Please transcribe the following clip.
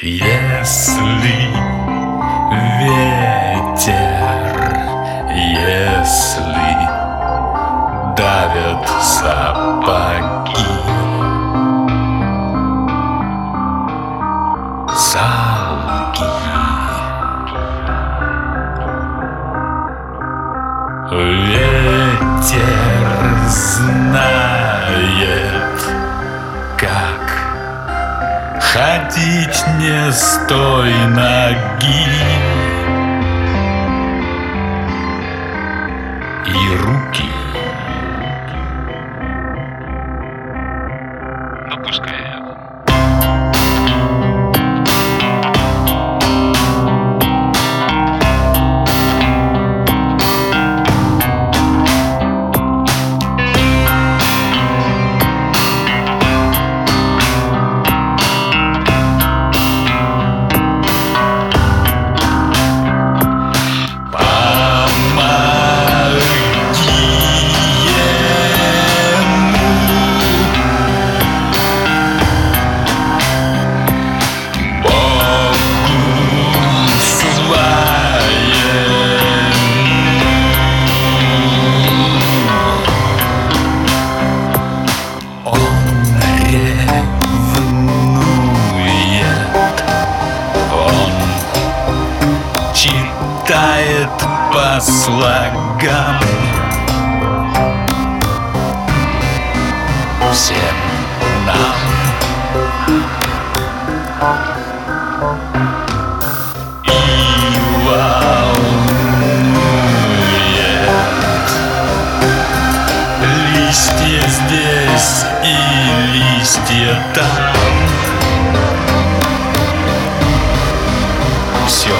Если ветер, если давят сапоги, Салги. Ветер знает, Не с той ноги слогам Всем нам. Здесь и листья там. Все